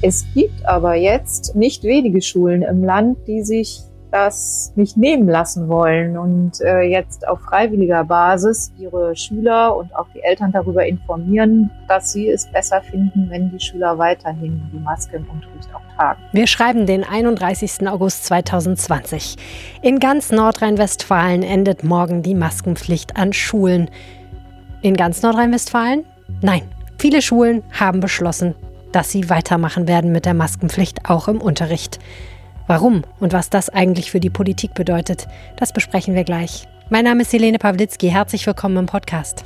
Es gibt aber jetzt nicht wenige Schulen im Land, die sich das nicht nehmen lassen wollen und äh, jetzt auf freiwilliger Basis ihre Schüler und auch die Eltern darüber informieren, dass sie es besser finden, wenn die Schüler weiterhin die Maske im Unterricht auch tragen. Wir schreiben den 31. August 2020. In ganz Nordrhein-Westfalen endet morgen die Maskenpflicht an Schulen. In ganz Nordrhein-Westfalen? Nein. Viele Schulen haben beschlossen, dass sie weitermachen werden mit der Maskenpflicht auch im Unterricht. Warum und was das eigentlich für die Politik bedeutet, das besprechen wir gleich. Mein Name ist Helene Pawlitzki. Herzlich willkommen im Podcast.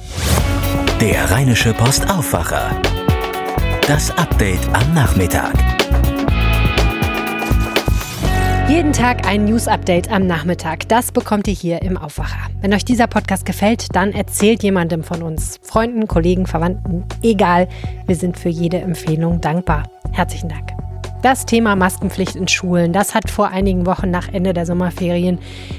Der Rheinische Post Aufwacher. Das Update am Nachmittag. Jeden Tag ein News-Update am Nachmittag. Das bekommt ihr hier im Aufwacher. Wenn euch dieser Podcast gefällt, dann erzählt jemandem von uns. Freunden, Kollegen, Verwandten, egal. Wir sind für jede Empfehlung dankbar. Herzlichen Dank. Das Thema Maskenpflicht in Schulen, das hat vor einigen Wochen nach Ende der Sommerferien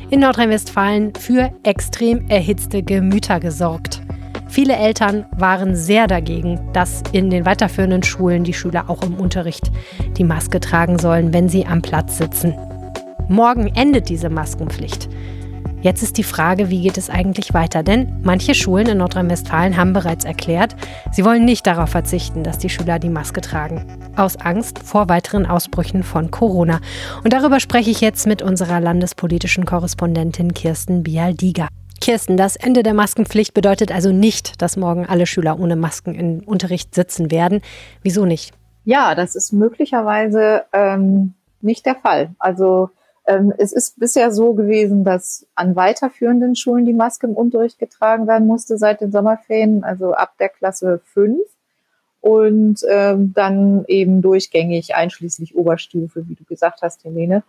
in Nordrhein-Westfalen für extrem erhitzte Gemüter gesorgt. Viele Eltern waren sehr dagegen, dass in den weiterführenden Schulen die Schüler auch im Unterricht die Maske tragen sollen, wenn sie am Platz sitzen. Morgen endet diese Maskenpflicht. Jetzt ist die Frage, wie geht es eigentlich weiter? Denn manche Schulen in Nordrhein-Westfalen haben bereits erklärt, sie wollen nicht darauf verzichten, dass die Schüler die Maske tragen. Aus Angst vor weiteren Ausbrüchen von Corona. Und darüber spreche ich jetzt mit unserer landespolitischen Korrespondentin Kirsten Bialdiga. Kirsten, das Ende der Maskenpflicht bedeutet also nicht, dass morgen alle Schüler ohne Masken im Unterricht sitzen werden. Wieso nicht? Ja, das ist möglicherweise ähm, nicht der Fall. Also es ist bisher so gewesen, dass an weiterführenden Schulen die Maske im Unterricht getragen werden musste seit den Sommerferien, also ab der Klasse 5 und ähm, dann eben durchgängig einschließlich Oberstufe, wie du gesagt hast, Helene.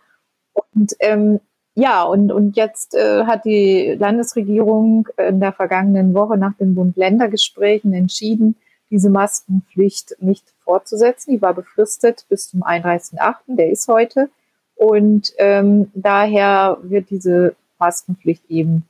Und ähm, ja, und, und jetzt äh, hat die Landesregierung in der vergangenen Woche nach den Bund-Länder-Gesprächen entschieden, diese Maskenpflicht nicht fortzusetzen. Die war befristet bis zum 31.8., der ist heute. Und ähm, daher wird diese Maskenpflicht eben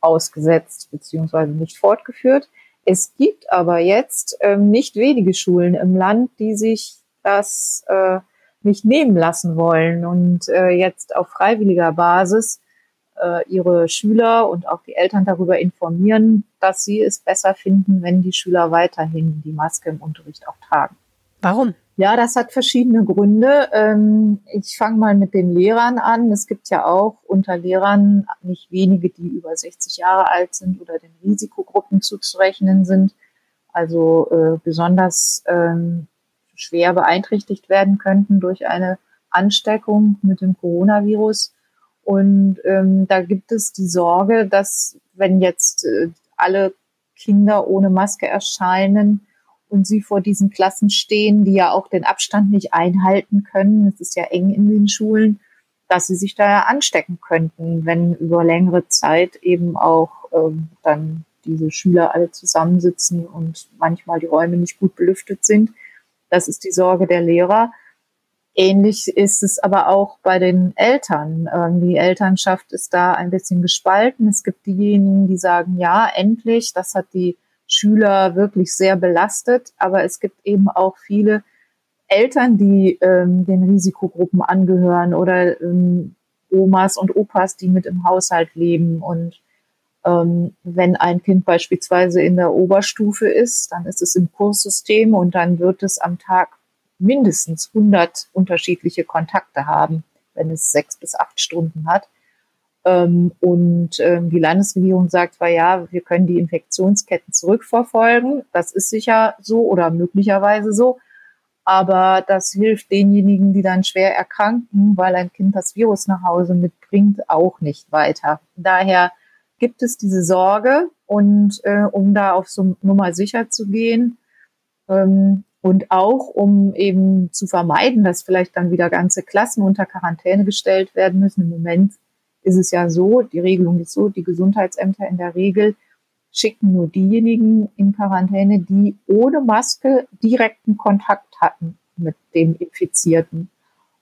ausgesetzt beziehungsweise nicht fortgeführt. Es gibt aber jetzt ähm, nicht wenige Schulen im Land, die sich das äh, nicht nehmen lassen wollen und äh, jetzt auf freiwilliger Basis äh, ihre Schüler und auch die Eltern darüber informieren, dass sie es besser finden, wenn die Schüler weiterhin die Maske im Unterricht auch tragen. Warum? Ja, das hat verschiedene Gründe. Ähm, ich fange mal mit den Lehrern an. Es gibt ja auch unter Lehrern nicht wenige, die über 60 Jahre alt sind oder den Risikogruppen zuzurechnen sind, also äh, besonders ähm, schwer beeinträchtigt werden könnten durch eine Ansteckung mit dem Coronavirus. Und ähm, da gibt es die Sorge, dass wenn jetzt äh, alle Kinder ohne Maske erscheinen, und sie vor diesen Klassen stehen, die ja auch den Abstand nicht einhalten können. Es ist ja eng in den Schulen, dass sie sich da anstecken könnten, wenn über längere Zeit eben auch ähm, dann diese Schüler alle zusammensitzen und manchmal die Räume nicht gut belüftet sind. Das ist die Sorge der Lehrer. Ähnlich ist es aber auch bei den Eltern. Ähm, die Elternschaft ist da ein bisschen gespalten. Es gibt diejenigen, die sagen, ja, endlich, das hat die Schüler wirklich sehr belastet. Aber es gibt eben auch viele Eltern, die ähm, den Risikogruppen angehören oder ähm, Omas und Opas, die mit im Haushalt leben. Und ähm, wenn ein Kind beispielsweise in der Oberstufe ist, dann ist es im Kurssystem und dann wird es am Tag mindestens 100 unterschiedliche Kontakte haben, wenn es sechs bis acht Stunden hat. Ähm, und ähm, die Landesregierung sagt zwar, ja, wir können die Infektionsketten zurückverfolgen. Das ist sicher so oder möglicherweise so. Aber das hilft denjenigen, die dann schwer erkranken, weil ein Kind das Virus nach Hause mitbringt, auch nicht weiter. Daher gibt es diese Sorge und äh, um da auf so Nummer sicher zu gehen ähm, und auch um eben zu vermeiden, dass vielleicht dann wieder ganze Klassen unter Quarantäne gestellt werden müssen. Im Moment ist es ja so, die Regelung ist so, die Gesundheitsämter in der Regel schicken nur diejenigen in Quarantäne, die ohne Maske direkten Kontakt hatten mit dem Infizierten.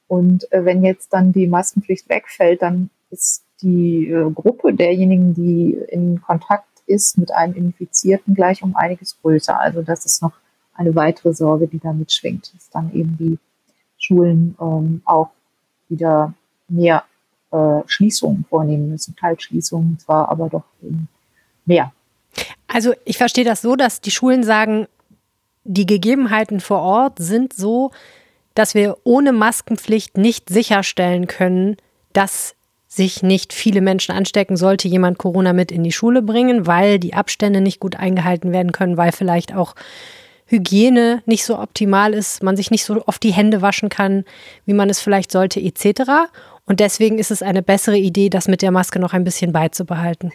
Und äh, wenn jetzt dann die Maskenpflicht wegfällt, dann ist die äh, Gruppe derjenigen, die in Kontakt ist mit einem Infizierten, gleich um einiges größer. Also das ist noch eine weitere Sorge, die damit schwingt, dass dann eben die Schulen ähm, auch wieder mehr äh, Schließungen vornehmen müssen, Teilschließungen zwar, aber doch mehr. Also ich verstehe das so, dass die Schulen sagen, die Gegebenheiten vor Ort sind so, dass wir ohne Maskenpflicht nicht sicherstellen können, dass sich nicht viele Menschen anstecken, sollte jemand Corona mit in die Schule bringen, weil die Abstände nicht gut eingehalten werden können, weil vielleicht auch Hygiene nicht so optimal ist, man sich nicht so oft die Hände waschen kann, wie man es vielleicht sollte, etc. Und deswegen ist es eine bessere Idee, das mit der Maske noch ein bisschen beizubehalten.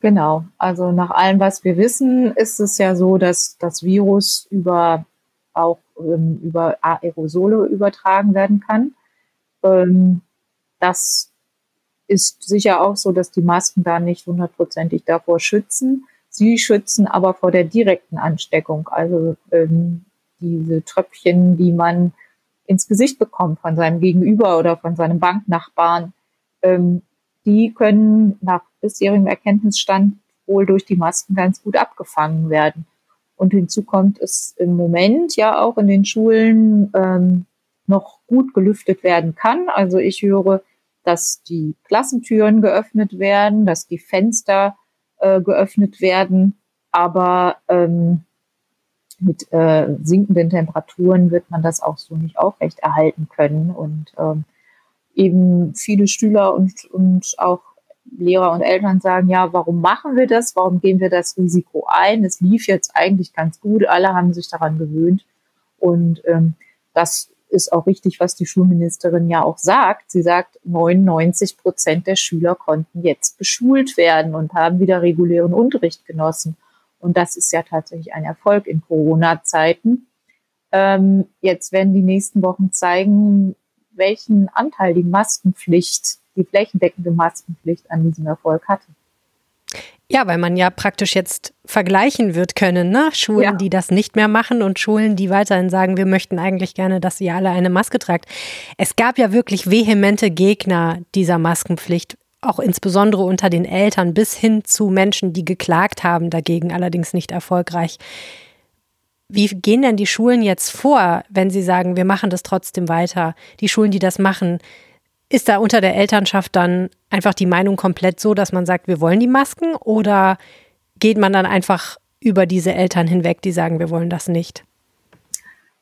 Genau. Also nach allem, was wir wissen, ist es ja so, dass das Virus über auch ähm, über Aerosole übertragen werden kann. Ähm, das ist sicher auch so, dass die Masken da nicht hundertprozentig davor schützen. Sie schützen aber vor der direkten Ansteckung, also ähm, diese Tröpfchen, die man ins Gesicht bekommt von seinem Gegenüber oder von seinem Banknachbarn, ähm, die können nach bisherigem Erkenntnisstand wohl durch die Masken ganz gut abgefangen werden. Und hinzu kommt es im Moment ja auch in den Schulen ähm, noch gut gelüftet werden kann. Also ich höre, dass die Klassentüren geöffnet werden, dass die Fenster äh, geöffnet werden, aber ähm, mit äh, sinkenden Temperaturen wird man das auch so nicht aufrechterhalten können. Und ähm, eben viele Schüler und, und auch Lehrer und Eltern sagen, ja, warum machen wir das? Warum gehen wir das Risiko ein? Es lief jetzt eigentlich ganz gut, alle haben sich daran gewöhnt. Und ähm, das ist auch richtig, was die Schulministerin ja auch sagt. Sie sagt, 99 Prozent der Schüler konnten jetzt beschult werden und haben wieder regulären Unterricht genossen. Und das ist ja tatsächlich ein Erfolg in Corona-Zeiten. Ähm, jetzt werden die nächsten Wochen zeigen, welchen Anteil die Maskenpflicht, die flächendeckende Maskenpflicht an diesem Erfolg hatte. Ja, weil man ja praktisch jetzt vergleichen wird können, ne? Schulen, ja. die das nicht mehr machen und Schulen, die weiterhin sagen, wir möchten eigentlich gerne, dass ihr alle eine Maske tragt. Es gab ja wirklich vehemente Gegner dieser Maskenpflicht, auch insbesondere unter den Eltern bis hin zu Menschen, die geklagt haben dagegen, allerdings nicht erfolgreich. Wie gehen denn die Schulen jetzt vor, wenn sie sagen, wir machen das trotzdem weiter? Die Schulen, die das machen, ist da unter der Elternschaft dann einfach die Meinung komplett so, dass man sagt, wir wollen die Masken? Oder geht man dann einfach über diese Eltern hinweg, die sagen, wir wollen das nicht?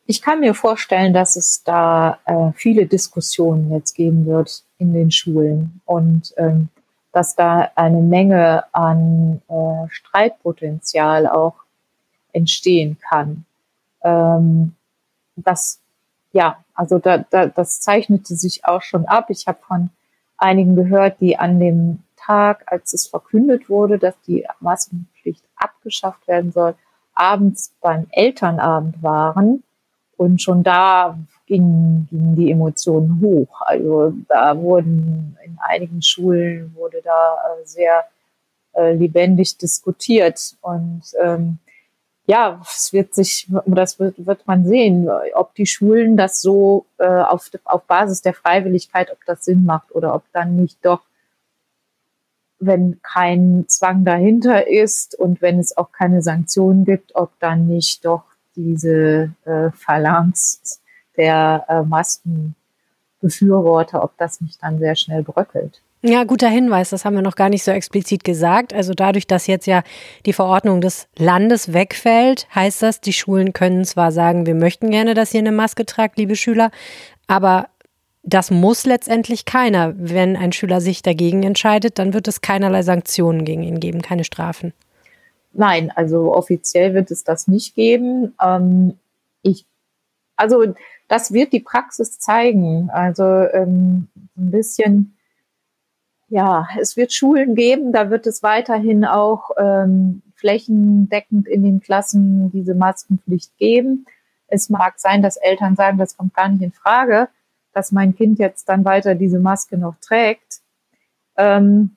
Ich kann mir vorstellen, dass es da äh, viele Diskussionen jetzt geben wird in den Schulen und ähm, dass da eine Menge an äh, Streitpotenzial auch entstehen kann. Ähm, das, ja, also da, da, das zeichnete sich auch schon ab. Ich habe von einigen gehört, die an dem Tag, als es verkündet wurde, dass die Maskenpflicht abgeschafft werden soll, abends beim Elternabend waren. Und schon da gingen, gingen die Emotionen hoch. Also da wurden in einigen Schulen wurde da äh, sehr äh, lebendig diskutiert. Und ähm, ja, es wird sich, das wird, wird man sehen, ob die Schulen das so äh, auf, auf Basis der Freiwilligkeit, ob das Sinn macht oder ob dann nicht doch, wenn kein Zwang dahinter ist und wenn es auch keine Sanktionen gibt, ob dann nicht doch diese äh, Phalanx der äh, Maskenbefürworter, ob das nicht dann sehr schnell bröckelt. Ja, guter Hinweis. Das haben wir noch gar nicht so explizit gesagt. Also dadurch, dass jetzt ja die Verordnung des Landes wegfällt, heißt das, die Schulen können zwar sagen, wir möchten gerne, dass ihr eine Maske tragt, liebe Schüler, aber das muss letztendlich keiner. Wenn ein Schüler sich dagegen entscheidet, dann wird es keinerlei Sanktionen gegen ihn geben, keine Strafen. Nein, also offiziell wird es das nicht geben. Ähm, ich, also das wird die Praxis zeigen. Also ähm, ein bisschen ja, es wird Schulen geben, da wird es weiterhin auch ähm, flächendeckend in den Klassen diese Maskenpflicht geben. Es mag sein, dass Eltern sagen, das kommt gar nicht in Frage, dass mein Kind jetzt dann weiter diese Maske noch trägt. Ähm,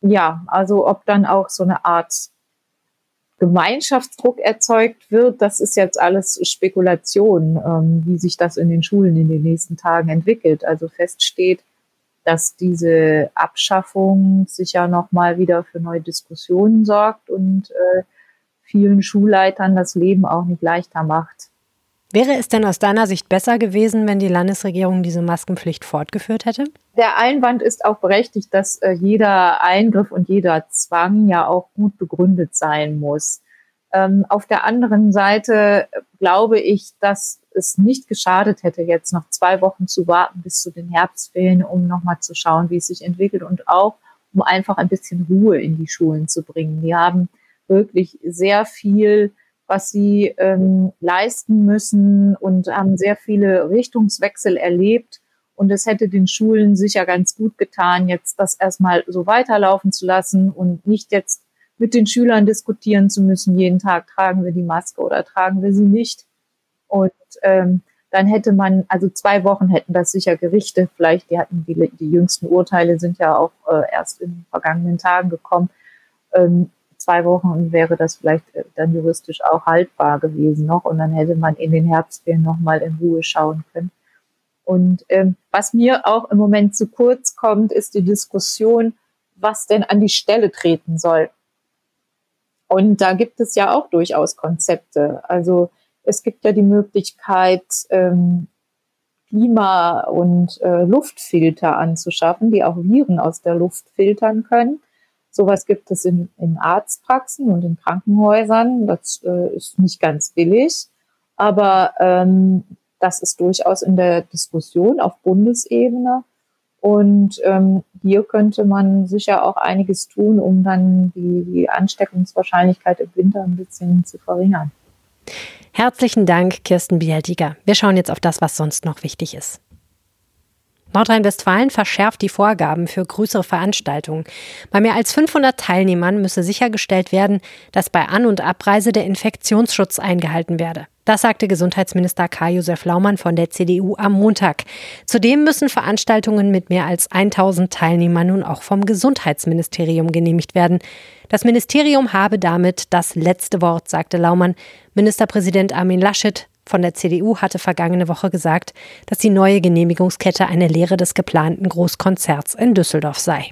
ja, also ob dann auch so eine Art Gemeinschaftsdruck erzeugt wird, das ist jetzt alles Spekulation, ähm, wie sich das in den Schulen in den nächsten Tagen entwickelt. Also fest steht, dass diese Abschaffung sicher nochmal wieder für neue Diskussionen sorgt und äh, vielen Schulleitern das Leben auch nicht leichter macht. Wäre es denn aus deiner Sicht besser gewesen, wenn die Landesregierung diese Maskenpflicht fortgeführt hätte? Der Einwand ist auch berechtigt, dass äh, jeder Eingriff und jeder Zwang ja auch gut begründet sein muss. Ähm, auf der anderen Seite glaube ich, dass es nicht geschadet hätte, jetzt noch zwei Wochen zu warten bis zu den Herbstferien, um nochmal zu schauen, wie es sich entwickelt und auch um einfach ein bisschen Ruhe in die Schulen zu bringen. Die haben wirklich sehr viel was sie ähm, leisten müssen und haben sehr viele Richtungswechsel erlebt. Und es hätte den Schulen sicher ganz gut getan, jetzt das erstmal so weiterlaufen zu lassen und nicht jetzt mit den Schülern diskutieren zu müssen, jeden Tag tragen wir die Maske oder tragen wir sie nicht. Und ähm, dann hätte man, also zwei Wochen hätten das sicher Gerichte, vielleicht, die hatten die, die jüngsten Urteile sind ja auch äh, erst in den vergangenen Tagen gekommen, ähm, zwei Wochen wäre das vielleicht äh, dann juristisch auch haltbar gewesen noch und dann hätte man in den Herbstferien nochmal in Ruhe schauen können. Und ähm, was mir auch im Moment zu kurz kommt, ist die Diskussion, was denn an die Stelle treten soll. Und da gibt es ja auch durchaus Konzepte. Also es gibt ja die Möglichkeit, ähm, Klima- und äh, Luftfilter anzuschaffen, die auch Viren aus der Luft filtern können. Sowas gibt es in, in Arztpraxen und in Krankenhäusern. Das äh, ist nicht ganz billig, aber ähm, das ist durchaus in der Diskussion auf Bundesebene. Und ähm, hier könnte man sicher auch einiges tun, um dann die, die Ansteckungswahrscheinlichkeit im Winter ein bisschen zu verringern. Herzlichen Dank, Kirsten Bialtiger. Wir schauen jetzt auf das, was sonst noch wichtig ist. Nordrhein-Westfalen verschärft die Vorgaben für größere Veranstaltungen. Bei mehr als 500 Teilnehmern müsse sichergestellt werden, dass bei An- und Abreise der Infektionsschutz eingehalten werde. Das sagte Gesundheitsminister Karl-Josef Laumann von der CDU am Montag. Zudem müssen Veranstaltungen mit mehr als 1000 Teilnehmern nun auch vom Gesundheitsministerium genehmigt werden. Das Ministerium habe damit das letzte Wort, sagte Laumann. Ministerpräsident Armin Laschet von der CDU hatte vergangene Woche gesagt, dass die neue Genehmigungskette eine Lehre des geplanten Großkonzerts in Düsseldorf sei.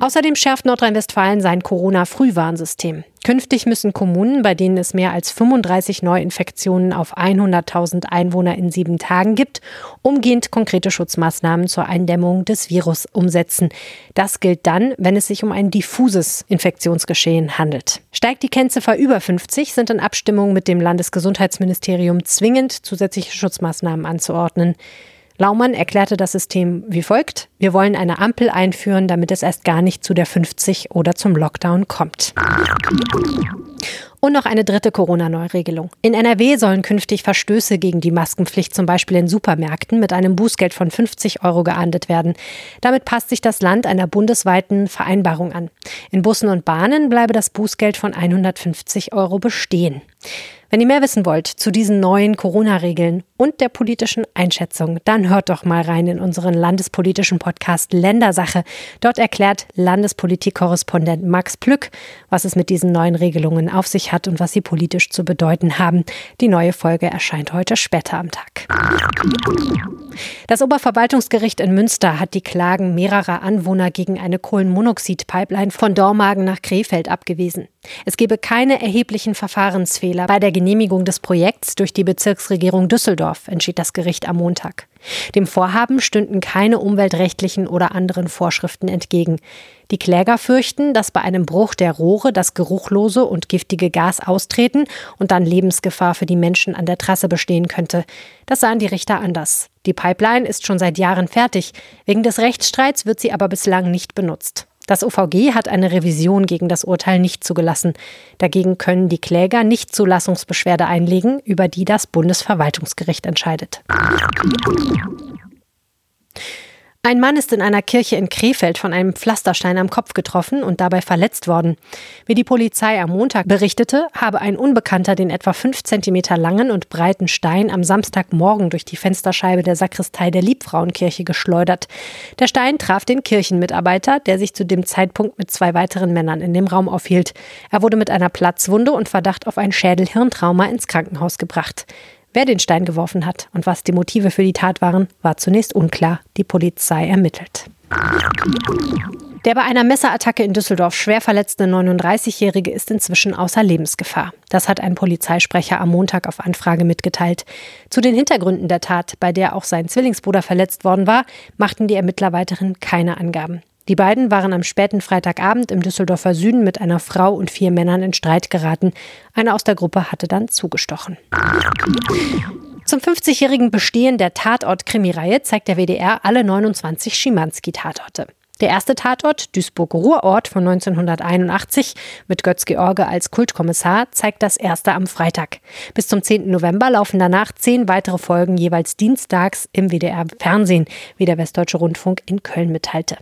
Außerdem schärft Nordrhein-Westfalen sein Corona-Frühwarnsystem. Künftig müssen Kommunen, bei denen es mehr als 35 Neuinfektionen auf 100.000 Einwohner in sieben Tagen gibt, umgehend konkrete Schutzmaßnahmen zur Eindämmung des Virus umsetzen. Das gilt dann, wenn es sich um ein diffuses Infektionsgeschehen handelt. Steigt die Kennziffer über 50, sind in Abstimmung mit dem Landesgesundheitsministerium zwingend zusätzliche Schutzmaßnahmen anzuordnen. Laumann erklärte das System wie folgt. Wir wollen eine Ampel einführen, damit es erst gar nicht zu der 50 oder zum Lockdown kommt. Und noch eine dritte Corona-Neuregelung. In NRW sollen künftig Verstöße gegen die Maskenpflicht zum Beispiel in Supermärkten mit einem Bußgeld von 50 Euro geahndet werden. Damit passt sich das Land einer bundesweiten Vereinbarung an. In Bussen und Bahnen bleibe das Bußgeld von 150 Euro bestehen. Wenn ihr mehr wissen wollt zu diesen neuen Corona-Regeln und der politischen Einschätzung, dann hört doch mal rein in unseren landespolitischen Podcast Ländersache. Dort erklärt Landespolitik-Korrespondent Max Plück, was es mit diesen neuen Regelungen auf sich hat und was sie politisch zu bedeuten haben. Die neue Folge erscheint heute später am Tag. Das Oberverwaltungsgericht in Münster hat die Klagen mehrerer Anwohner gegen eine Kohlenmonoxid-Pipeline von Dormagen nach Krefeld abgewiesen. Es gebe keine erheblichen Verfahrensfehler bei der Genehmigung des Projekts durch die Bezirksregierung Düsseldorf, entschied das Gericht am Montag. Dem Vorhaben stünden keine umweltrechtlichen oder anderen Vorschriften entgegen. Die Kläger fürchten, dass bei einem Bruch der Rohre das geruchlose und giftige Gas austreten und dann Lebensgefahr für die Menschen an der Trasse bestehen könnte. Das sahen die Richter anders. Die Pipeline ist schon seit Jahren fertig. Wegen des Rechtsstreits wird sie aber bislang nicht benutzt. Das OVG hat eine Revision gegen das Urteil nicht zugelassen. Dagegen können die Kläger nicht Zulassungsbeschwerde einlegen, über die das Bundesverwaltungsgericht entscheidet. Ein Mann ist in einer Kirche in Krefeld von einem Pflasterstein am Kopf getroffen und dabei verletzt worden. Wie die Polizei am Montag berichtete, habe ein Unbekannter den etwa fünf Zentimeter langen und breiten Stein am Samstagmorgen durch die Fensterscheibe der Sakristei der Liebfrauenkirche geschleudert. Der Stein traf den Kirchenmitarbeiter, der sich zu dem Zeitpunkt mit zwei weiteren Männern in dem Raum aufhielt. Er wurde mit einer Platzwunde und Verdacht auf ein Schädelhirntrauma ins Krankenhaus gebracht. Wer den Stein geworfen hat und was die Motive für die Tat waren, war zunächst unklar. Die Polizei ermittelt. Der bei einer Messerattacke in Düsseldorf schwer verletzte 39-Jährige ist inzwischen außer Lebensgefahr. Das hat ein Polizeisprecher am Montag auf Anfrage mitgeteilt. Zu den Hintergründen der Tat, bei der auch sein Zwillingsbruder verletzt worden war, machten die Ermittler weiterhin keine Angaben. Die beiden waren am späten Freitagabend im Düsseldorfer Süden mit einer Frau und vier Männern in Streit geraten. Einer aus der Gruppe hatte dann zugestochen. Zum 50-jährigen Bestehen der Tatort-Krimireihe zeigt der WDR alle 29 Schimanski-Tatorte. Der erste Tatort, Duisburg-Ruhrort von 1981 mit Götz George als Kultkommissar, zeigt das erste am Freitag. Bis zum 10. November laufen danach zehn weitere Folgen jeweils dienstags im WDR Fernsehen, wie der Westdeutsche Rundfunk in Köln mitteilte.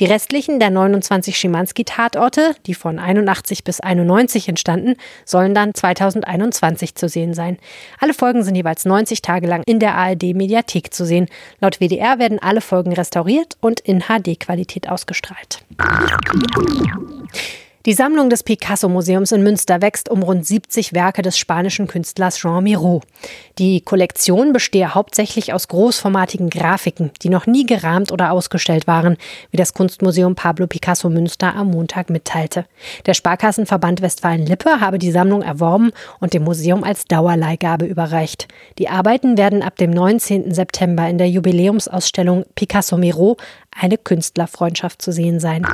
Die restlichen der 29 Schimanski-Tatorte, die von 81 bis 91 entstanden, sollen dann 2021 zu sehen sein. Alle Folgen sind jeweils 90 Tage lang in der ARD-Mediathek zu sehen. Laut WDR werden alle Folgen restauriert und in HD-Qualität ausgestrahlt. Die Sammlung des Picasso-Museums in Münster wächst um rund 70 Werke des spanischen Künstlers Jean Miro. Die Kollektion bestehe hauptsächlich aus großformatigen Grafiken, die noch nie gerahmt oder ausgestellt waren, wie das Kunstmuseum Pablo Picasso Münster am Montag mitteilte. Der Sparkassenverband Westfalen-Lippe habe die Sammlung erworben und dem Museum als Dauerleihgabe überreicht. Die Arbeiten werden ab dem 19. September in der Jubiläumsausstellung Picasso Miro eine Künstlerfreundschaft zu sehen sein.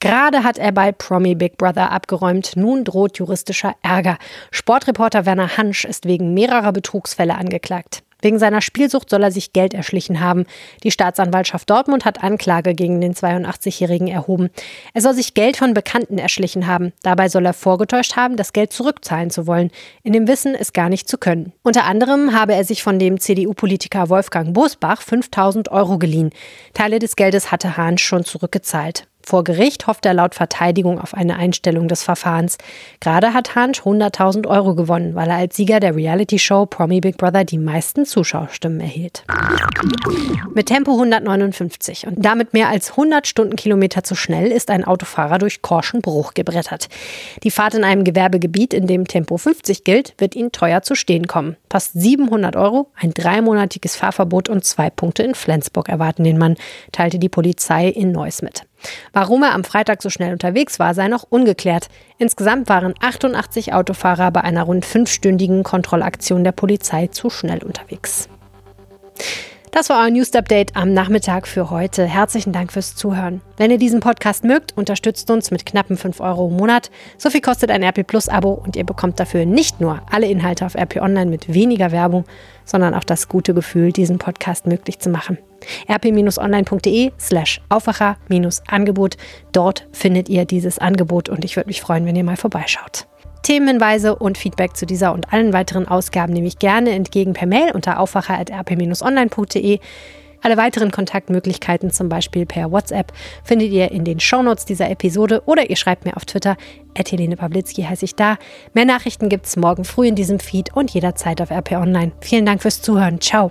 Gerade hat er bei Promi Big Brother abgeräumt. Nun droht juristischer Ärger. Sportreporter Werner Hansch ist wegen mehrerer Betrugsfälle angeklagt. Wegen seiner Spielsucht soll er sich Geld erschlichen haben. Die Staatsanwaltschaft Dortmund hat Anklage gegen den 82-Jährigen erhoben. Er soll sich Geld von Bekannten erschlichen haben. Dabei soll er vorgetäuscht haben, das Geld zurückzahlen zu wollen, in dem Wissen, es gar nicht zu können. Unter anderem habe er sich von dem CDU-Politiker Wolfgang Bosbach 5000 Euro geliehen. Teile des Geldes hatte Hahn schon zurückgezahlt. Vor Gericht hofft er laut Verteidigung auf eine Einstellung des Verfahrens. Gerade hat Hansch 100.000 Euro gewonnen, weil er als Sieger der Reality-Show Promi Big Brother die meisten Zuschauerstimmen erhielt. Mit Tempo 159 und damit mehr als 100 Stundenkilometer zu schnell ist ein Autofahrer durch Korschenbruch gebrettert. Die Fahrt in einem Gewerbegebiet, in dem Tempo 50 gilt, wird ihn teuer zu stehen kommen. Fast 700 Euro, ein dreimonatiges Fahrverbot und zwei Punkte in Flensburg erwarten den Mann, teilte die Polizei in Neuss mit. Warum er am Freitag so schnell unterwegs war, sei noch ungeklärt. Insgesamt waren 88 Autofahrer bei einer rund fünfstündigen Kontrollaktion der Polizei zu schnell unterwegs. Das war euer News Update am Nachmittag für heute. Herzlichen Dank fürs Zuhören. Wenn ihr diesen Podcast mögt, unterstützt uns mit knappen 5 Euro im Monat. So viel kostet ein RP Plus Abo und ihr bekommt dafür nicht nur alle Inhalte auf RP Online mit weniger Werbung, sondern auch das gute Gefühl, diesen Podcast möglich zu machen. rp-online.de slash Aufwacher-Angebot. Dort findet ihr dieses Angebot und ich würde mich freuen, wenn ihr mal vorbeischaut. Themenhinweise und Feedback zu dieser und allen weiteren Ausgaben nehme ich gerne entgegen per Mail unter aufwacher.rp-online.de. Alle weiteren Kontaktmöglichkeiten, zum Beispiel per WhatsApp, findet ihr in den Shownotes dieser Episode oder ihr schreibt mir auf Twitter. Helene Pawlitzki heiße ich da. Mehr Nachrichten gibt es morgen früh in diesem Feed und jederzeit auf RP Online. Vielen Dank fürs Zuhören. Ciao.